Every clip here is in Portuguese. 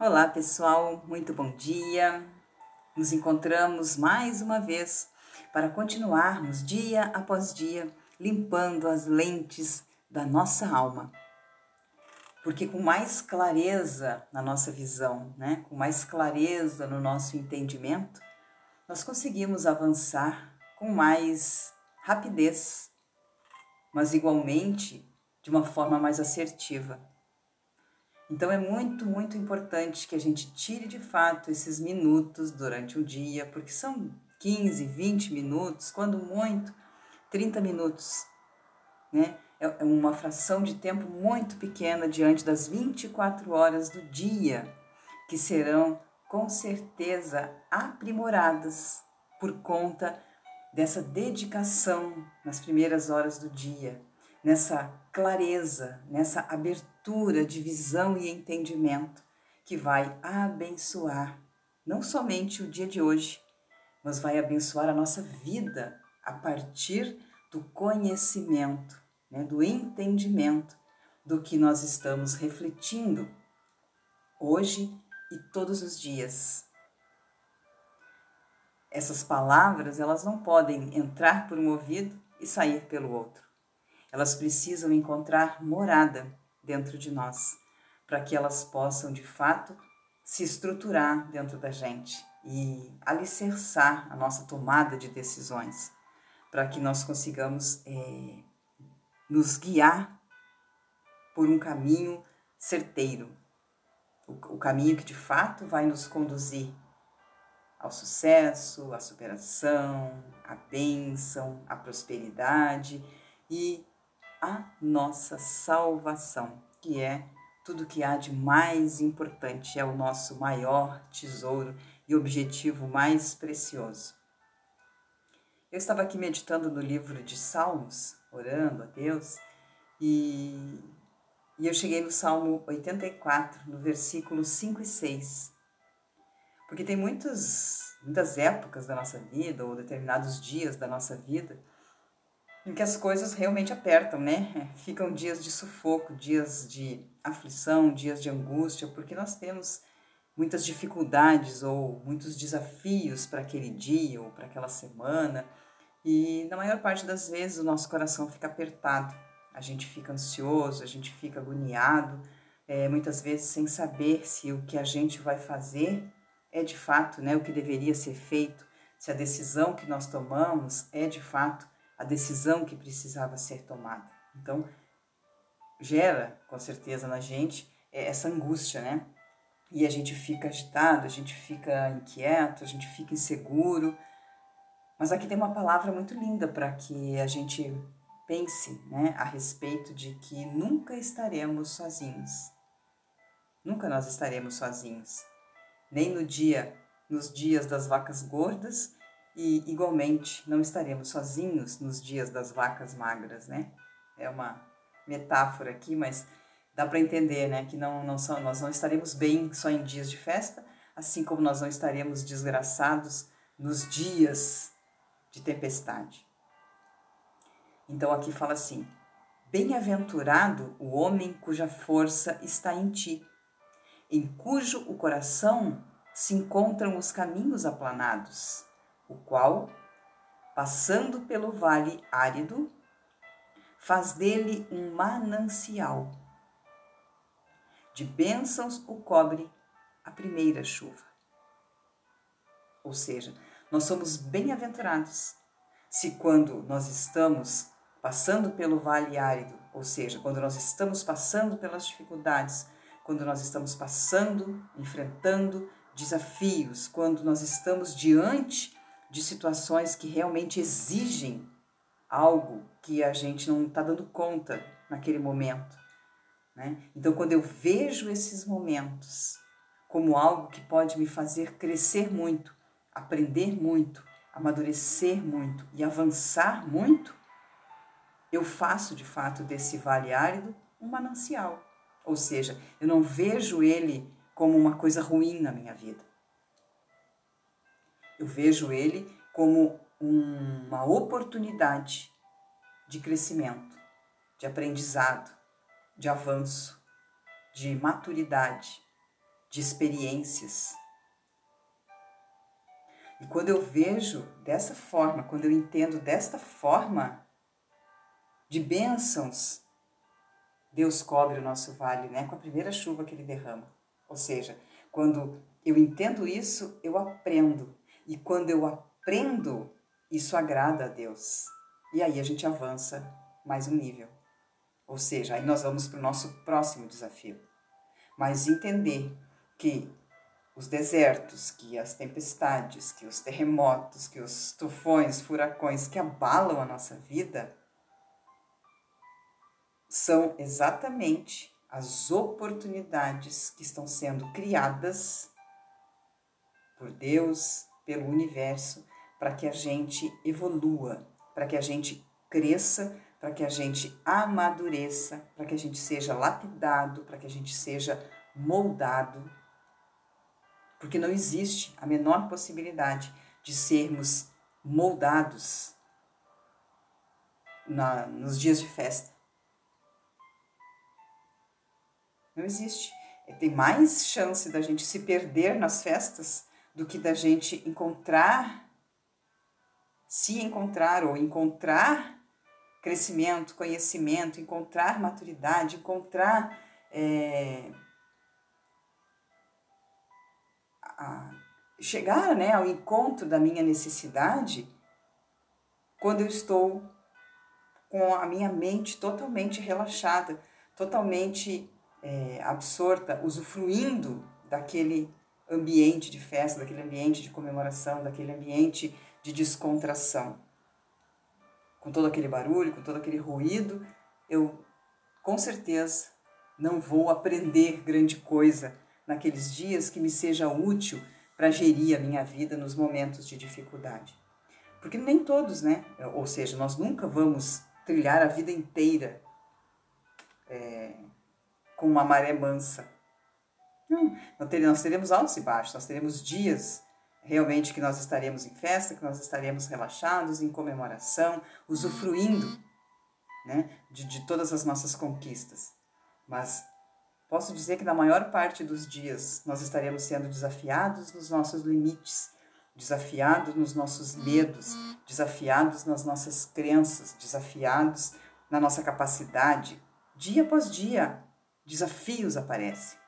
Olá, pessoal, muito bom dia. Nos encontramos mais uma vez para continuarmos dia após dia limpando as lentes da nossa alma. Porque com mais clareza na nossa visão, né, com mais clareza no nosso entendimento, nós conseguimos avançar com mais rapidez, mas igualmente de uma forma mais assertiva então é muito, muito importante que a gente tire de fato esses minutos durante o dia, porque são 15, 20 minutos, quando muito, 30 minutos, né? É, é uma fração de tempo muito pequena diante das 24 horas do dia, que serão com certeza aprimoradas por conta dessa dedicação nas primeiras horas do dia, nessa clareza, nessa abertura de visão e entendimento que vai abençoar não somente o dia de hoje, mas vai abençoar a nossa vida a partir do conhecimento, né, do entendimento do que nós estamos refletindo hoje e todos os dias. Essas palavras, elas não podem entrar por um ouvido e sair pelo outro. Elas precisam encontrar morada dentro de nós, para que elas possam de fato se estruturar dentro da gente e alicerçar a nossa tomada de decisões, para que nós consigamos é, nos guiar por um caminho certeiro, o, o caminho que de fato vai nos conduzir ao sucesso, à superação, à bênção, à prosperidade e a nossa salvação, que é tudo que há de mais importante, é o nosso maior tesouro e objetivo mais precioso. Eu estava aqui meditando no livro de Salmos, orando a Deus, e, e eu cheguei no Salmo 84, no versículo 5 e 6. Porque tem muitos, muitas épocas da nossa vida, ou determinados dias da nossa vida, em que as coisas realmente apertam, né? É, ficam dias de sufoco, dias de aflição, dias de angústia, porque nós temos muitas dificuldades ou muitos desafios para aquele dia ou para aquela semana. E na maior parte das vezes o nosso coração fica apertado, a gente fica ansioso, a gente fica agoniado, é, muitas vezes sem saber se o que a gente vai fazer é de fato né, o que deveria ser feito, se a decisão que nós tomamos é de fato a decisão que precisava ser tomada. Então, gera com certeza na gente é, essa angústia, né? E a gente fica agitado, a gente fica inquieto, a gente fica inseguro. Mas aqui tem uma palavra muito linda para que a gente pense né, a respeito de que nunca estaremos sozinhos. Nunca nós estaremos sozinhos. Nem no dia, nos dias das vacas gordas, e, igualmente, não estaremos sozinhos nos dias das vacas magras, né? É uma metáfora aqui, mas dá para entender, né? Que não, não são, nós não estaremos bem só em dias de festa, assim como nós não estaremos desgraçados nos dias de tempestade. Então aqui fala assim: Bem-aventurado o homem cuja força está em ti, em cujo o coração se encontram os caminhos aplanados o qual, passando pelo vale árido, faz dele um manancial. De bênçãos o cobre a primeira chuva. Ou seja, nós somos bem-aventurados se quando nós estamos passando pelo vale árido, ou seja, quando nós estamos passando pelas dificuldades, quando nós estamos passando, enfrentando desafios, quando nós estamos diante de situações que realmente exigem algo que a gente não está dando conta naquele momento. Né? Então, quando eu vejo esses momentos como algo que pode me fazer crescer muito, aprender muito, amadurecer muito e avançar muito, eu faço de fato desse vale árido um manancial. Ou seja, eu não vejo ele como uma coisa ruim na minha vida. Eu vejo ele como uma oportunidade de crescimento, de aprendizado, de avanço, de maturidade, de experiências. E quando eu vejo dessa forma, quando eu entendo desta forma de bênçãos, Deus cobre o nosso vale, né, com a primeira chuva que ele derrama. Ou seja, quando eu entendo isso, eu aprendo. E quando eu aprendo, isso agrada a Deus. E aí a gente avança mais um nível. Ou seja, aí nós vamos para o nosso próximo desafio. Mas entender que os desertos, que as tempestades, que os terremotos, que os tufões, furacões que abalam a nossa vida são exatamente as oportunidades que estão sendo criadas por Deus, pelo universo, para que a gente evolua, para que a gente cresça, para que a gente amadureça, para que a gente seja lapidado, para que a gente seja moldado porque não existe a menor possibilidade de sermos moldados na, nos dias de festa. Não existe. É, tem mais chance da gente se perder nas festas do que da gente encontrar, se encontrar ou encontrar crescimento, conhecimento, encontrar maturidade, encontrar é, a chegar né, ao encontro da minha necessidade quando eu estou com a minha mente totalmente relaxada, totalmente é, absorta, usufruindo daquele ambiente de festa, daquele ambiente de comemoração, daquele ambiente de descontração. Com todo aquele barulho, com todo aquele ruído, eu com certeza não vou aprender grande coisa naqueles dias que me seja útil para gerir a minha vida nos momentos de dificuldade. Porque nem todos, né? Ou seja, nós nunca vamos trilhar a vida inteira é, com uma maré mansa. Não, nós teremos altos e baixos, nós teremos dias realmente que nós estaremos em festa, que nós estaremos relaxados, em comemoração, usufruindo né, de, de todas as nossas conquistas. Mas Posso dizer que na maior parte dos dias nós estaremos sendo desafiados nos nossos limites, desafiados nos nossos medos, desafiados nas nossas crenças, desafiados na nossa capacidade. Dia após dia, desafios aparecem.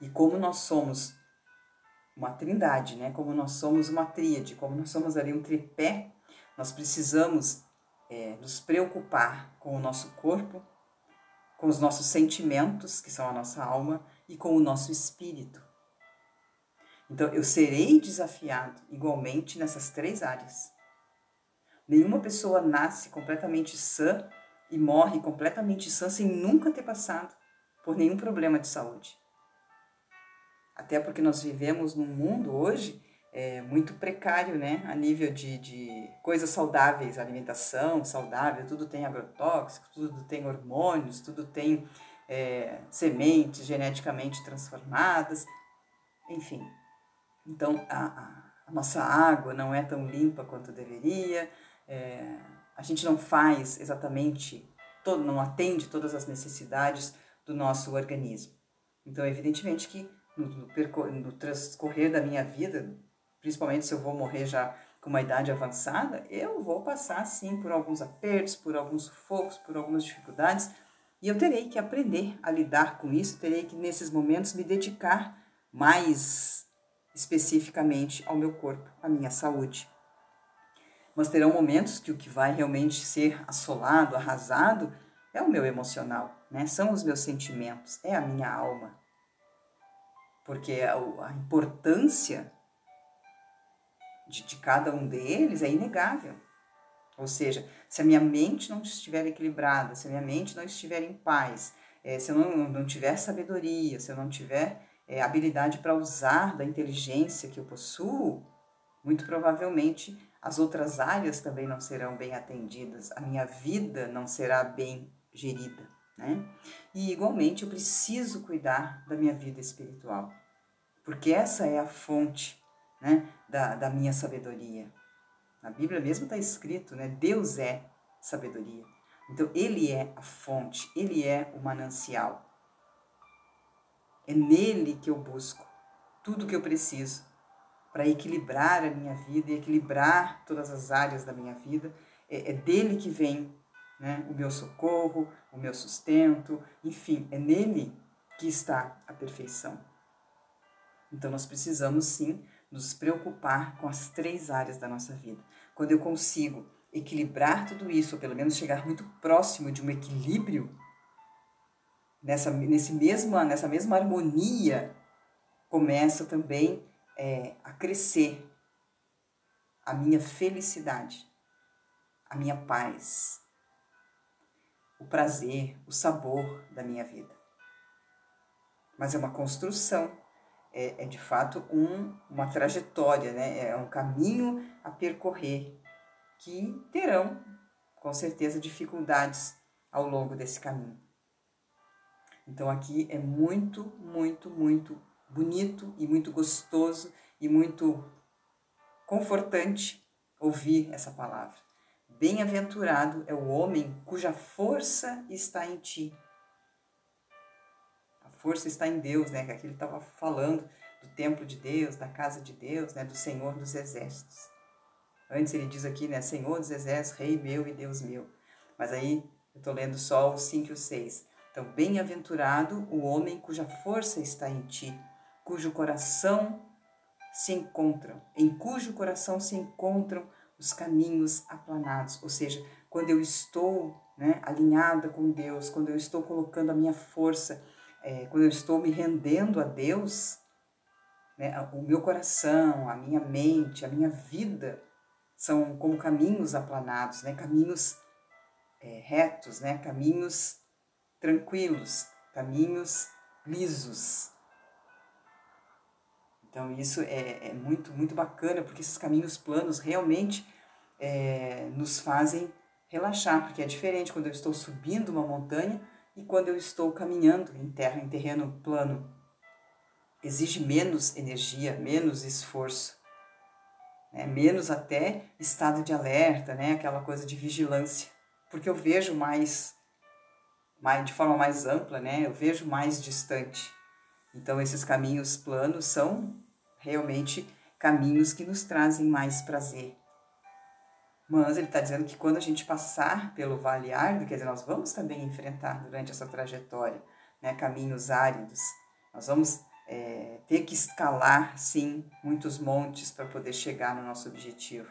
E como nós somos uma trindade, né? como nós somos uma tríade, como nós somos ali um tripé, nós precisamos é, nos preocupar com o nosso corpo, com os nossos sentimentos, que são a nossa alma, e com o nosso espírito. Então, eu serei desafiado igualmente nessas três áreas. Nenhuma pessoa nasce completamente sã e morre completamente sã sem nunca ter passado por nenhum problema de saúde. Até porque nós vivemos num mundo hoje é, muito precário, né? A nível de, de coisas saudáveis, alimentação saudável, tudo tem agrotóxico, tudo tem hormônios, tudo tem é, sementes geneticamente transformadas, enfim. Então, a, a, nossa água não é tão limpa quanto deveria, é, a gente não faz exatamente, todo, não atende todas as necessidades do nosso organismo. Então, evidentemente que no, no, no transcorrer da minha vida, principalmente se eu vou morrer já com uma idade avançada, eu vou passar sim por alguns apertos, por alguns sufocos, por algumas dificuldades, e eu terei que aprender a lidar com isso, terei que nesses momentos me dedicar mais especificamente ao meu corpo, à minha saúde. Mas terão momentos que o que vai realmente ser assolado, arrasado, é o meu emocional, né? São os meus sentimentos, é a minha alma. Porque a, a importância de, de cada um deles é inegável. Ou seja, se a minha mente não estiver equilibrada, se a minha mente não estiver em paz, é, se eu não, não tiver sabedoria, se eu não tiver é, habilidade para usar da inteligência que eu possuo, muito provavelmente as outras áreas também não serão bem atendidas, a minha vida não será bem gerida. Né? E igualmente eu preciso cuidar da minha vida espiritual, porque essa é a fonte né, da, da minha sabedoria. Na Bíblia mesmo está escrito, né? Deus é sabedoria. Então, Ele é a fonte, Ele é o manancial. É nele que eu busco tudo que eu preciso para equilibrar a minha vida e equilibrar todas as áreas da minha vida. É, é dele que vem né, o meu socorro, o meu sustento, enfim, é nele que está a perfeição. Então nós precisamos sim nos preocupar com as três áreas da nossa vida. Quando eu consigo equilibrar tudo isso, ou pelo menos chegar muito próximo de um equilíbrio, nessa, nesse mesma, nessa mesma harmonia, começa também é, a crescer a minha felicidade, a minha paz, o prazer, o sabor da minha vida. Mas é uma construção, é, é de fato um, uma trajetória, né? é um caminho a percorrer que terão, com certeza, dificuldades ao longo desse caminho. Então aqui é muito, muito, muito bonito e muito gostoso e muito confortante ouvir essa palavra. Bem-aventurado é o homem cuja força está em ti. Força está em Deus, né? Que aqui ele estava falando do templo de Deus, da casa de Deus, né? Do Senhor dos exércitos. Antes ele diz aqui, né? Senhor dos exércitos, Rei meu e Deus meu. Mas aí eu estou lendo só o 5 e o 6. Então, bem-aventurado o homem cuja força está em ti, cujo coração se encontram, em cujo coração se encontram os caminhos aplanados. Ou seja, quando eu estou né, alinhada com Deus, quando eu estou colocando a minha força, é, quando eu estou me rendendo a Deus, né, o meu coração, a minha mente, a minha vida são como caminhos aplanados, né, caminhos é, retos, né, caminhos tranquilos, caminhos lisos. Então isso é, é muito, muito bacana, porque esses caminhos planos realmente é, nos fazem relaxar, porque é diferente quando eu estou subindo uma montanha e quando eu estou caminhando em terra, em terreno plano. Exige menos energia, menos esforço, né? menos até estado de alerta, né? aquela coisa de vigilância, porque eu vejo mais, mais de forma mais ampla, né? eu vejo mais distante. Então, esses caminhos planos são realmente caminhos que nos trazem mais prazer. Mas ele está dizendo que quando a gente passar pelo vale árido, quer dizer, nós vamos também enfrentar durante essa trajetória né, caminhos áridos, nós vamos é, ter que escalar, sim, muitos montes para poder chegar no nosso objetivo.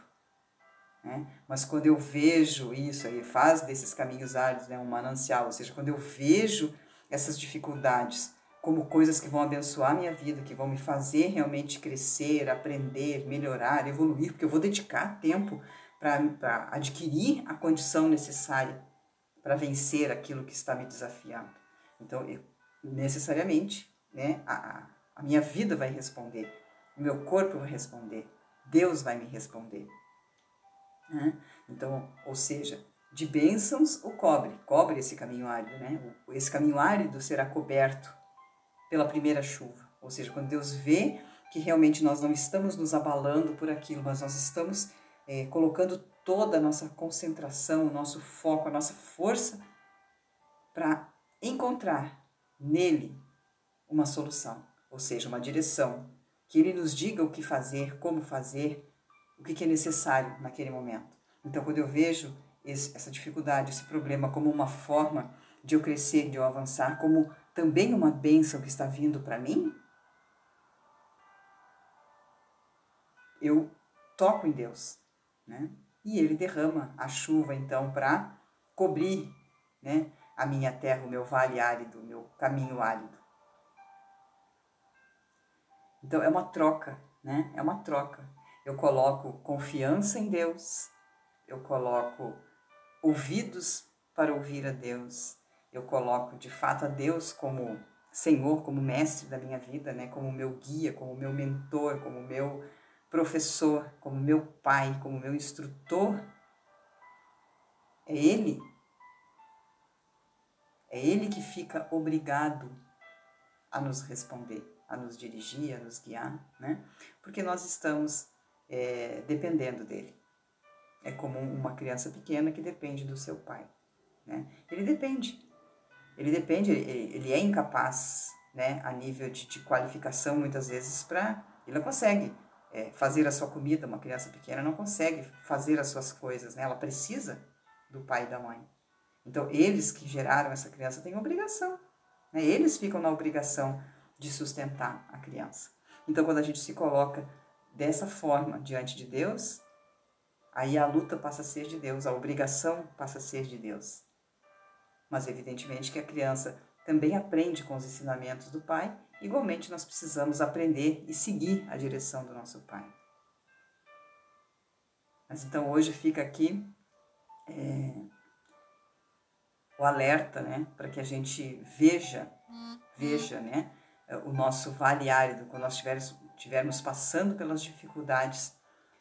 Né? Mas quando eu vejo isso, aí faz desses caminhos áridos né, um manancial, ou seja, quando eu vejo essas dificuldades como coisas que vão abençoar minha vida, que vão me fazer realmente crescer, aprender, melhorar, evoluir, porque eu vou dedicar tempo para adquirir a condição necessária para vencer aquilo que está me desafiando. Então, eu, necessariamente, né, a, a minha vida vai responder, o meu corpo vai responder, Deus vai me responder. Né? Então, ou seja, de bênçãos o cobre, cobre esse caminho árido, né? Esse caminho árido será coberto pela primeira chuva. Ou seja, quando Deus vê que realmente nós não estamos nos abalando por aquilo, mas nós estamos é, colocando toda a nossa concentração, o nosso foco, a nossa força para encontrar nele uma solução, ou seja, uma direção, que ele nos diga o que fazer, como fazer, o que é necessário naquele momento. Então, quando eu vejo esse, essa dificuldade, esse problema como uma forma de eu crescer, de eu avançar, como também uma bênção que está vindo para mim, eu toco em Deus, né? E ele derrama a chuva então para cobrir, né, a minha terra, o meu vale árido, o meu caminho árido. Então é uma troca, né? É uma troca. Eu coloco confiança em Deus, eu coloco ouvidos para ouvir a Deus, eu coloco de fato a Deus como Senhor, como mestre da minha vida, né? como meu guia, como meu mentor, como meu professor, como meu pai, como meu instrutor, é Ele. É Ele que fica obrigado a nos responder, a nos dirigir, a nos guiar, né? Porque nós estamos é, dependendo dele. É como uma criança pequena que depende do seu pai, né? Ele depende, ele depende, ele, ele é incapaz né, a nível de, de qualificação, muitas vezes, para. Ele não consegue é, fazer a sua comida, uma criança pequena não consegue fazer as suas coisas, né? ela precisa do pai e da mãe. Então, eles que geraram essa criança têm obrigação. Né? Eles ficam na obrigação de sustentar a criança. Então, quando a gente se coloca dessa forma diante de Deus, aí a luta passa a ser de Deus, a obrigação passa a ser de Deus. Mas, evidentemente, que a criança também aprende com os ensinamentos do pai, igualmente nós precisamos aprender e seguir a direção do nosso pai. Mas então hoje fica aqui é, o alerta, né, para que a gente veja, veja, né, o nosso vale árido, quando nós estivermos, estivermos passando pelas dificuldades,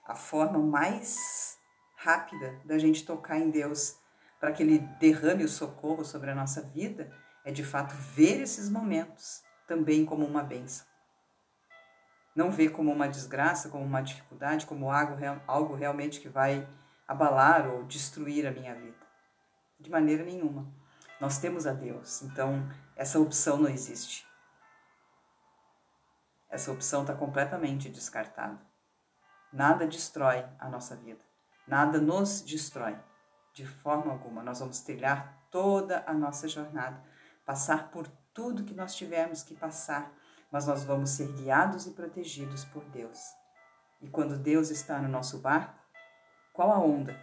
a forma mais rápida da gente tocar em Deus para que Ele derrame o socorro sobre a nossa vida é de fato ver esses momentos também como uma benção. Não ver como uma desgraça, como uma dificuldade, como algo, algo realmente que vai abalar ou destruir a minha vida. De maneira nenhuma. Nós temos a Deus, então essa opção não existe. Essa opção está completamente descartada. Nada destrói a nossa vida. Nada nos destrói. De forma alguma. Nós vamos trilhar toda a nossa jornada, passar por tudo que nós tivermos que passar, mas nós vamos ser guiados e protegidos por Deus. E quando Deus está no nosso barco, qual a onda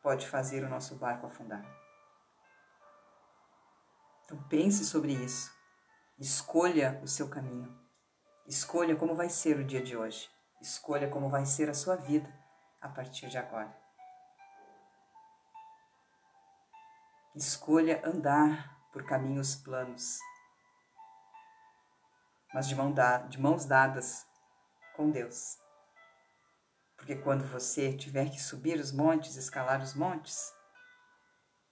pode fazer o nosso barco afundar? Então pense sobre isso. Escolha o seu caminho. Escolha como vai ser o dia de hoje. Escolha como vai ser a sua vida a partir de agora. Escolha andar por caminhos planos, mas de, mão da, de mãos dadas com Deus. Porque quando você tiver que subir os montes, escalar os montes,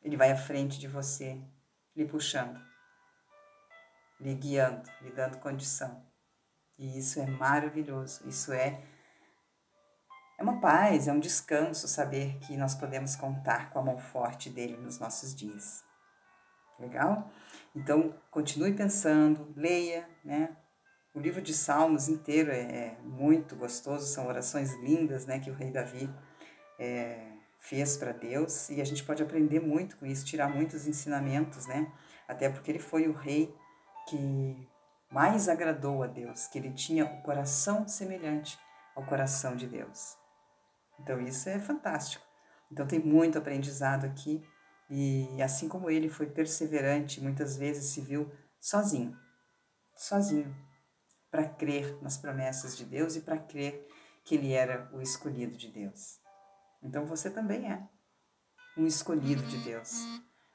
Ele vai à frente de você, lhe puxando, lhe guiando, lhe dando condição. E isso é maravilhoso, isso é é uma paz, é um descanso saber que nós podemos contar com a mão forte dele nos nossos dias. Legal? Então, continue pensando, leia, né? O livro de Salmos inteiro é, é muito gostoso, são orações lindas né, que o rei Davi é, fez para Deus e a gente pode aprender muito com isso, tirar muitos ensinamentos, né? Até porque ele foi o rei que mais agradou a Deus, que ele tinha o coração semelhante ao coração de Deus. Então isso é fantástico. Então tem muito aprendizado aqui e assim como ele foi perseverante, muitas vezes se viu sozinho, sozinho para crer nas promessas de Deus e para crer que ele era o escolhido de Deus. Então você também é um escolhido de Deus.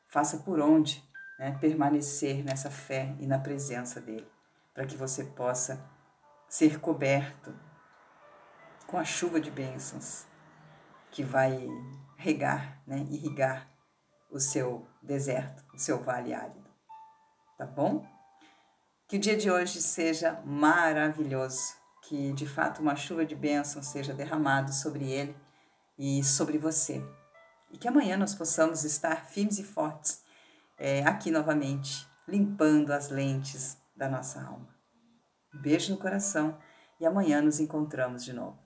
Faça por onde né, permanecer nessa fé e na presença dele, para que você possa ser coberto com a chuva de bênçãos que vai regar, né, irrigar o seu deserto, o seu vale árido. Tá bom? Que o dia de hoje seja maravilhoso, que de fato uma chuva de bênção seja derramada sobre ele e sobre você. E que amanhã nós possamos estar firmes e fortes é, aqui novamente, limpando as lentes da nossa alma. Um beijo no coração e amanhã nos encontramos de novo.